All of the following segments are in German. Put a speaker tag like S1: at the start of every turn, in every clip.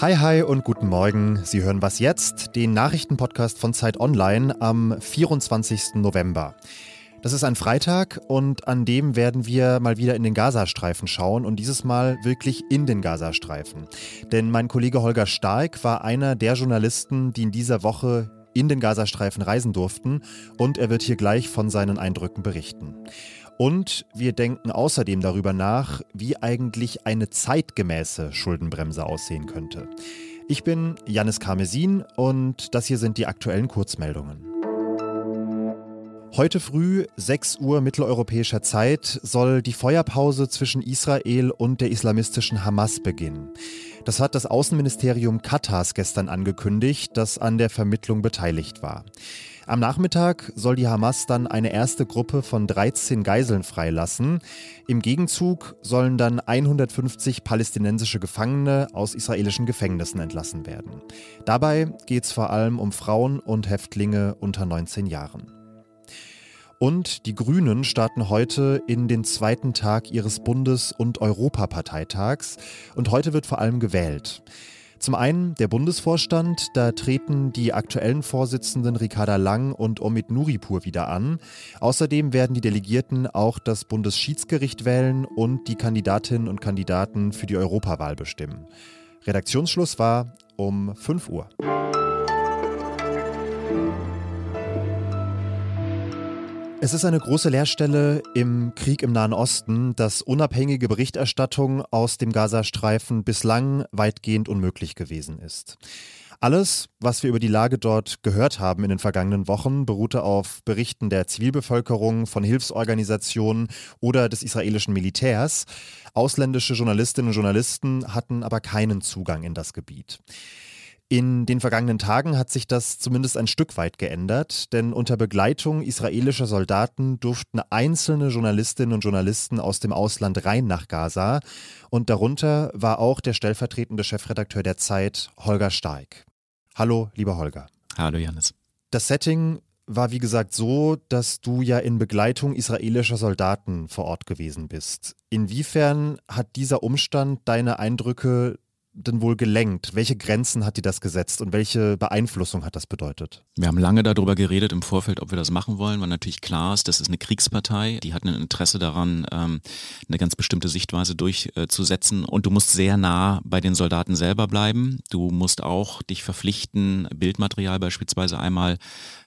S1: Hi, hi und guten Morgen. Sie hören was jetzt, den Nachrichtenpodcast von Zeit Online am 24. November. Das ist ein Freitag und an dem werden wir mal wieder in den Gazastreifen schauen und dieses Mal wirklich in den Gazastreifen. Denn mein Kollege Holger Stark war einer der Journalisten, die in dieser Woche in den Gazastreifen reisen durften und er wird hier gleich von seinen Eindrücken berichten. Und wir denken außerdem darüber nach, wie eigentlich eine zeitgemäße Schuldenbremse aussehen könnte. Ich bin Janis Karmesin und das hier sind die aktuellen Kurzmeldungen. Heute früh, 6 Uhr mitteleuropäischer Zeit, soll die Feuerpause zwischen Israel und der islamistischen Hamas beginnen. Das hat das Außenministerium Katars gestern angekündigt, das an der Vermittlung beteiligt war. Am Nachmittag soll die Hamas dann eine erste Gruppe von 13 Geiseln freilassen. Im Gegenzug sollen dann 150 palästinensische Gefangene aus israelischen Gefängnissen entlassen werden. Dabei geht es vor allem um Frauen und Häftlinge unter 19 Jahren. Und die Grünen starten heute in den zweiten Tag ihres Bundes- und Europaparteitags. Und heute wird vor allem gewählt. Zum einen der Bundesvorstand, da treten die aktuellen Vorsitzenden Ricarda Lang und Omid Nuripur wieder an. Außerdem werden die Delegierten auch das Bundesschiedsgericht wählen und die Kandidatinnen und Kandidaten für die Europawahl bestimmen. Redaktionsschluss war um 5 Uhr. Es ist eine große Leerstelle im Krieg im Nahen Osten, dass unabhängige Berichterstattung aus dem Gazastreifen bislang weitgehend unmöglich gewesen ist. Alles, was wir über die Lage dort gehört haben in den vergangenen Wochen, beruhte auf Berichten der Zivilbevölkerung, von Hilfsorganisationen oder des israelischen Militärs. Ausländische Journalistinnen und Journalisten hatten aber keinen Zugang in das Gebiet. In den vergangenen Tagen hat sich das zumindest ein Stück weit geändert, denn unter Begleitung israelischer Soldaten durften einzelne Journalistinnen und Journalisten aus dem Ausland rein nach Gaza und darunter war auch der stellvertretende Chefredakteur der Zeit, Holger Stark. Hallo, lieber Holger.
S2: Hallo, Janis.
S1: Das Setting war wie gesagt so, dass du ja in Begleitung israelischer Soldaten vor Ort gewesen bist. Inwiefern hat dieser Umstand deine Eindrücke denn wohl gelenkt? Welche Grenzen hat die das gesetzt und welche Beeinflussung hat das bedeutet?
S2: Wir haben lange darüber geredet im Vorfeld, ob wir das machen wollen, weil natürlich klar ist, das ist eine Kriegspartei, die hat ein Interesse daran, ähm, eine ganz bestimmte Sichtweise durchzusetzen und du musst sehr nah bei den Soldaten selber bleiben. Du musst auch dich verpflichten, Bildmaterial beispielsweise einmal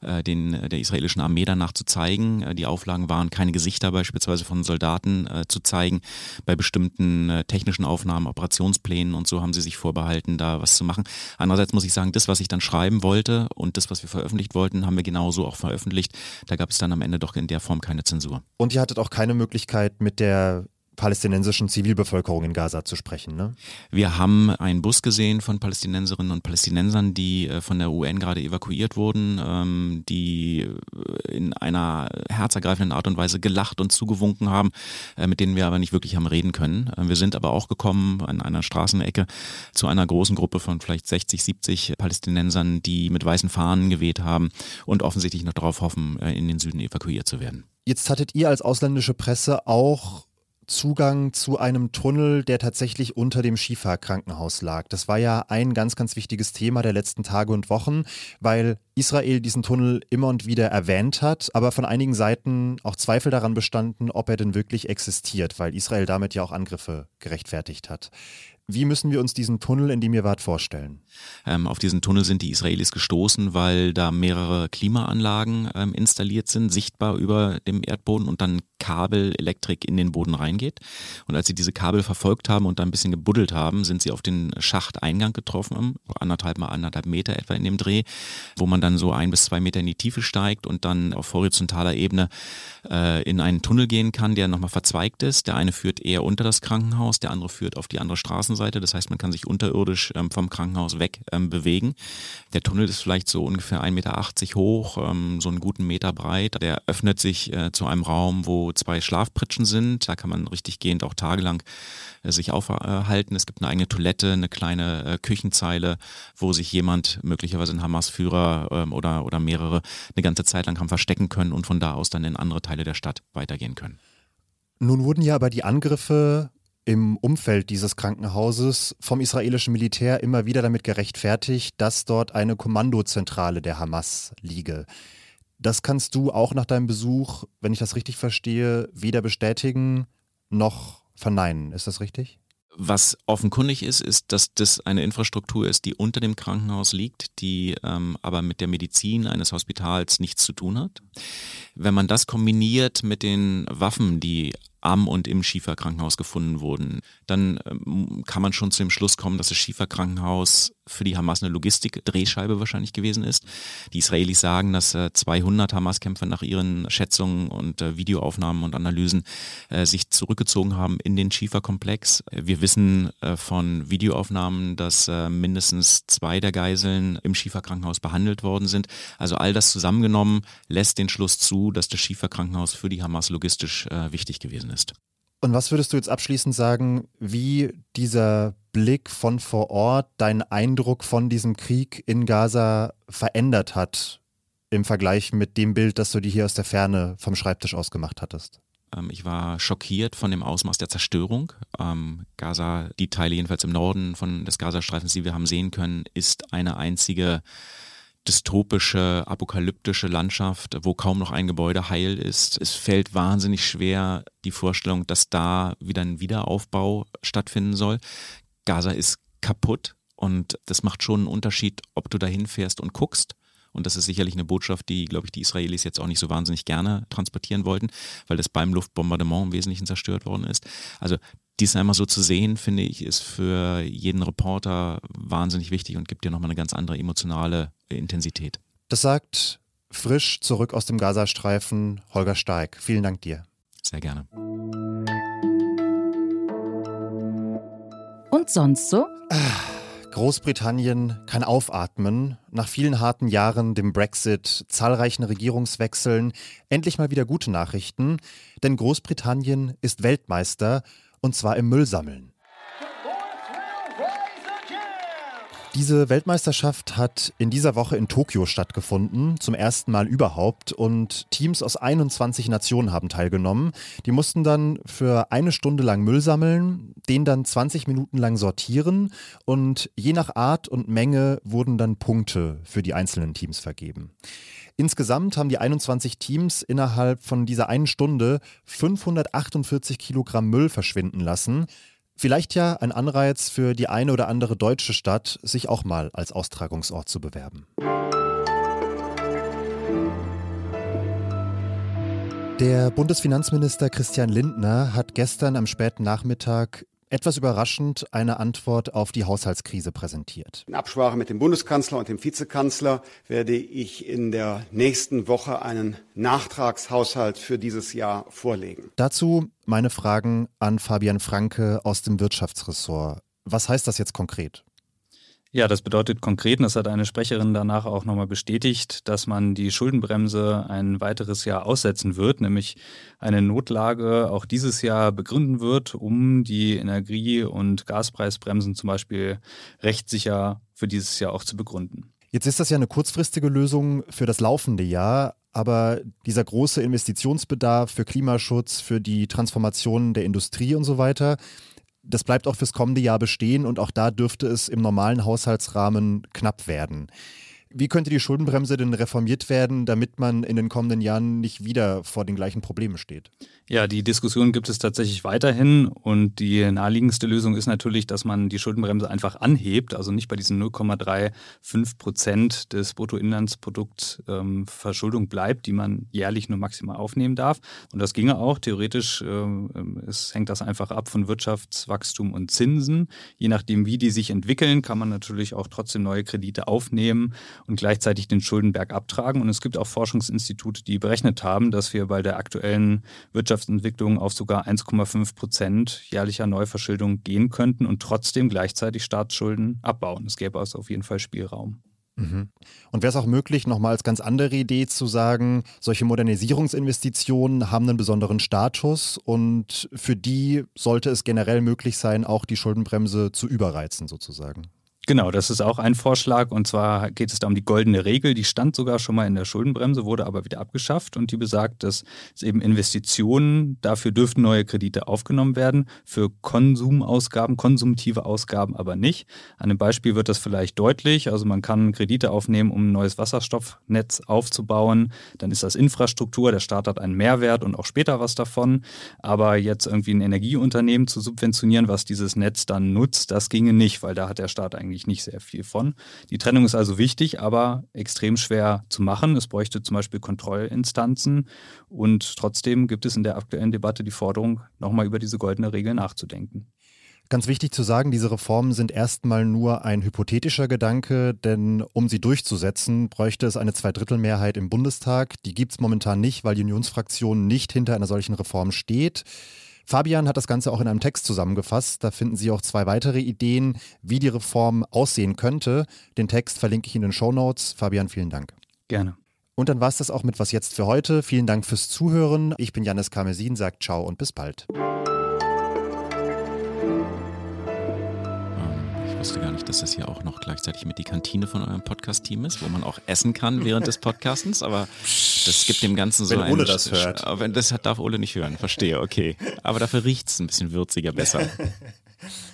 S2: äh, den, der israelischen Armee danach zu zeigen. Äh, die Auflagen waren, keine Gesichter beispielsweise von Soldaten äh, zu zeigen. Bei bestimmten technischen Aufnahmen, Operationsplänen und so haben sie sie sich vorbehalten, da was zu machen. Andererseits muss ich sagen, das, was ich dann schreiben wollte und das, was wir veröffentlicht wollten, haben wir genauso auch veröffentlicht. Da gab es dann am Ende doch in der Form keine Zensur.
S1: Und ihr hattet auch keine Möglichkeit, mit der palästinensischen Zivilbevölkerung in Gaza zu sprechen. Ne?
S2: Wir haben einen Bus gesehen von Palästinenserinnen und Palästinensern, die äh, von der UN gerade evakuiert wurden, ähm, die äh, in einer herzergreifenden Art und Weise gelacht und zugewunken haben, äh, mit denen wir aber nicht wirklich haben reden können. Wir sind aber auch gekommen an einer Straßenecke zu einer großen Gruppe von vielleicht 60, 70 Palästinensern, die mit weißen Fahnen geweht haben und offensichtlich noch darauf hoffen, in den Süden evakuiert zu werden.
S1: Jetzt hattet ihr als ausländische Presse auch Zugang zu einem Tunnel, der tatsächlich unter dem Schifa-Krankenhaus lag. Das war ja ein ganz, ganz wichtiges Thema der letzten Tage und Wochen, weil Israel diesen Tunnel immer und wieder erwähnt hat, aber von einigen Seiten auch Zweifel daran bestanden, ob er denn wirklich existiert, weil Israel damit ja auch Angriffe gerechtfertigt hat. Wie müssen wir uns diesen Tunnel, in dem ihr wart, vorstellen?
S2: Ähm, auf diesen Tunnel sind die Israelis gestoßen, weil da mehrere Klimaanlagen ähm, installiert sind, sichtbar über dem Erdboden und dann Kabel, Elektrik in den Boden reingeht. Und als sie diese Kabel verfolgt haben und da ein bisschen gebuddelt haben, sind sie auf den Schachteingang getroffen, anderthalb mal anderthalb Meter etwa in dem Dreh, wo man dann so ein bis zwei Meter in die Tiefe steigt und dann auf horizontaler Ebene äh, in einen Tunnel gehen kann, der nochmal verzweigt ist. Der eine führt eher unter das Krankenhaus, der andere führt auf die andere Straßenseite. Das heißt, man kann sich unterirdisch ähm, vom Krankenhaus weg ähm, bewegen. Der Tunnel ist vielleicht so ungefähr 1,80 Meter hoch, ähm, so einen guten Meter breit. Der öffnet sich äh, zu einem Raum, wo zwei Schlafpritschen sind. Da kann man richtig gehend auch tagelang äh, sich aufhalten. Es gibt eine eigene Toilette, eine kleine äh, Küchenzeile, wo sich jemand, möglicherweise ein Hamas-Führer ähm, oder, oder mehrere, eine ganze Zeit lang haben verstecken können und von da aus dann in andere Teile der Stadt weitergehen können.
S1: Nun wurden ja aber die Angriffe im Umfeld dieses Krankenhauses vom israelischen Militär immer wieder damit gerechtfertigt, dass dort eine Kommandozentrale der Hamas liege. Das kannst du auch nach deinem Besuch, wenn ich das richtig verstehe, weder bestätigen noch verneinen. Ist das richtig?
S2: Was offenkundig ist, ist, dass das eine Infrastruktur ist, die unter dem Krankenhaus liegt, die ähm, aber mit der Medizin eines Hospitals nichts zu tun hat. Wenn man das kombiniert mit den Waffen, die am und im Schieferkrankenhaus gefunden wurden, dann ähm, kann man schon zu dem Schluss kommen, dass das Schieferkrankenhaus für die Hamas eine Logistik-Drehscheibe wahrscheinlich gewesen ist. Die Israelis sagen, dass äh, 200 Hamas-Kämpfer nach ihren Schätzungen und äh, Videoaufnahmen und Analysen äh, sich zurückgezogen haben in den Schieferkomplex. Wir wissen äh, von Videoaufnahmen, dass äh, mindestens zwei der Geiseln im Schieferkrankenhaus behandelt worden sind. Also all das zusammengenommen lässt den Schluss zu, dass das Schieferkrankenhaus für die Hamas logistisch äh, wichtig gewesen ist.
S1: Und was würdest du jetzt abschließend sagen, wie dieser Blick von vor Ort deinen Eindruck von diesem Krieg in Gaza verändert hat im Vergleich mit dem Bild, das du dir hier aus der Ferne vom Schreibtisch aus gemacht hattest?
S2: Ähm, ich war schockiert von dem Ausmaß der Zerstörung. Ähm, Gaza, die Teile jedenfalls im Norden von des Gazastreifens, die wir haben sehen können, ist eine einzige dystopische, apokalyptische Landschaft, wo kaum noch ein Gebäude heil ist. Es fällt wahnsinnig schwer die Vorstellung, dass da wieder ein Wiederaufbau stattfinden soll. Gaza ist kaputt und das macht schon einen Unterschied, ob du da hinfährst und guckst. Und das ist sicherlich eine Botschaft, die, glaube ich, die Israelis jetzt auch nicht so wahnsinnig gerne transportieren wollten, weil das beim Luftbombardement im Wesentlichen zerstört worden ist. Also dies einmal so zu sehen, finde ich, ist für jeden Reporter wahnsinnig wichtig und gibt dir nochmal eine ganz andere emotionale Intensität.
S1: Das sagt frisch zurück aus dem Gazastreifen Holger Steig. Vielen Dank dir.
S2: Sehr gerne.
S3: Und sonst so?
S1: Großbritannien kann aufatmen. Nach vielen harten Jahren, dem Brexit, zahlreichen Regierungswechseln, endlich mal wieder gute Nachrichten. Denn Großbritannien ist Weltmeister und zwar im Müllsammeln. Diese Weltmeisterschaft hat in dieser Woche in Tokio stattgefunden, zum ersten Mal überhaupt. Und Teams aus 21 Nationen haben teilgenommen. Die mussten dann für eine Stunde lang Müll sammeln, den dann 20 Minuten lang sortieren und je nach Art und Menge wurden dann Punkte für die einzelnen Teams vergeben. Insgesamt haben die 21 Teams innerhalb von dieser einen Stunde 548 Kilogramm Müll verschwinden lassen. Vielleicht ja ein Anreiz für die eine oder andere deutsche Stadt, sich auch mal als Austragungsort zu bewerben. Der Bundesfinanzminister Christian Lindner hat gestern am späten Nachmittag etwas überraschend eine Antwort auf die Haushaltskrise präsentiert.
S4: In Absprache mit dem Bundeskanzler und dem Vizekanzler werde ich in der nächsten Woche einen Nachtragshaushalt für dieses Jahr vorlegen.
S1: Dazu meine Fragen an Fabian Franke aus dem Wirtschaftsressort. Was heißt das jetzt konkret?
S5: Ja, das bedeutet konkret, und das hat eine Sprecherin danach auch nochmal bestätigt, dass man die Schuldenbremse ein weiteres Jahr aussetzen wird, nämlich eine Notlage auch dieses Jahr begründen wird, um die Energie- und Gaspreisbremsen zum Beispiel rechtssicher für dieses Jahr auch zu begründen.
S1: Jetzt ist das ja eine kurzfristige Lösung für das laufende Jahr, aber dieser große Investitionsbedarf für Klimaschutz, für die Transformation der Industrie und so weiter, das bleibt auch fürs kommende Jahr bestehen und auch da dürfte es im normalen Haushaltsrahmen knapp werden. Wie könnte die Schuldenbremse denn reformiert werden, damit man in den kommenden Jahren nicht wieder vor den gleichen Problemen steht?
S5: Ja, die Diskussion gibt es tatsächlich weiterhin und die naheliegendste Lösung ist natürlich, dass man die Schuldenbremse einfach anhebt, also nicht bei diesen 0,35 Prozent des Bruttoinlandsprodukts ähm, Verschuldung bleibt, die man jährlich nur maximal aufnehmen darf. Und das ginge auch theoretisch. Äh, es hängt das einfach ab von Wirtschaftswachstum und Zinsen. Je nachdem, wie die sich entwickeln, kann man natürlich auch trotzdem neue Kredite aufnehmen und gleichzeitig den Schuldenberg abtragen. Und es gibt auch Forschungsinstitute, die berechnet haben, dass wir bei der aktuellen Wirtschaftsentwicklung auf sogar 1,5 Prozent jährlicher Neuverschuldung gehen könnten und trotzdem gleichzeitig Staatsschulden abbauen. Es gäbe also auf jeden Fall Spielraum.
S1: Mhm. Und wäre es auch möglich, nochmal als ganz andere Idee zu sagen, solche Modernisierungsinvestitionen haben einen besonderen Status und für die sollte es generell möglich sein, auch die Schuldenbremse zu überreizen sozusagen?
S5: Genau, das ist auch ein Vorschlag. Und zwar geht es da um die goldene Regel. Die stand sogar schon mal in der Schuldenbremse, wurde aber wieder abgeschafft. Und die besagt, dass es eben Investitionen, dafür dürften neue Kredite aufgenommen werden, für Konsumausgaben, konsumtive Ausgaben aber nicht. An dem Beispiel wird das vielleicht deutlich. Also man kann Kredite aufnehmen, um ein neues Wasserstoffnetz aufzubauen. Dann ist das Infrastruktur. Der Staat hat einen Mehrwert und auch später was davon. Aber jetzt irgendwie ein Energieunternehmen zu subventionieren, was dieses Netz dann nutzt, das ginge nicht, weil da hat der Staat eigentlich eigentlich nicht sehr viel von. Die Trennung ist also wichtig, aber extrem schwer zu machen. Es bräuchte zum Beispiel Kontrollinstanzen und trotzdem gibt es in der aktuellen Debatte die Forderung, nochmal über diese goldene Regel nachzudenken.
S1: Ganz wichtig zu sagen, diese Reformen sind erstmal nur ein hypothetischer Gedanke, denn um sie durchzusetzen, bräuchte es eine Zweidrittelmehrheit im Bundestag. Die gibt es momentan nicht, weil die Unionsfraktion nicht hinter einer solchen Reform steht. Fabian hat das Ganze auch in einem Text zusammengefasst. Da finden Sie auch zwei weitere Ideen, wie die Reform aussehen könnte. Den Text verlinke ich in den Show Notes. Fabian, vielen Dank.
S5: Gerne.
S1: Und dann war es das auch mit Was jetzt für heute. Vielen Dank fürs Zuhören. Ich bin Janis Karmesin, sagt ciao und bis bald.
S2: Wusste gar nicht, dass das hier auch noch gleichzeitig mit die Kantine von eurem Podcast-Team ist, wo man auch essen kann während des Podcastens. Aber das gibt dem Ganzen so
S1: Wenn
S2: ein.
S1: Ole das hört.
S2: Aber das darf Ole nicht hören, verstehe, okay. Aber dafür riecht es ein bisschen würziger besser.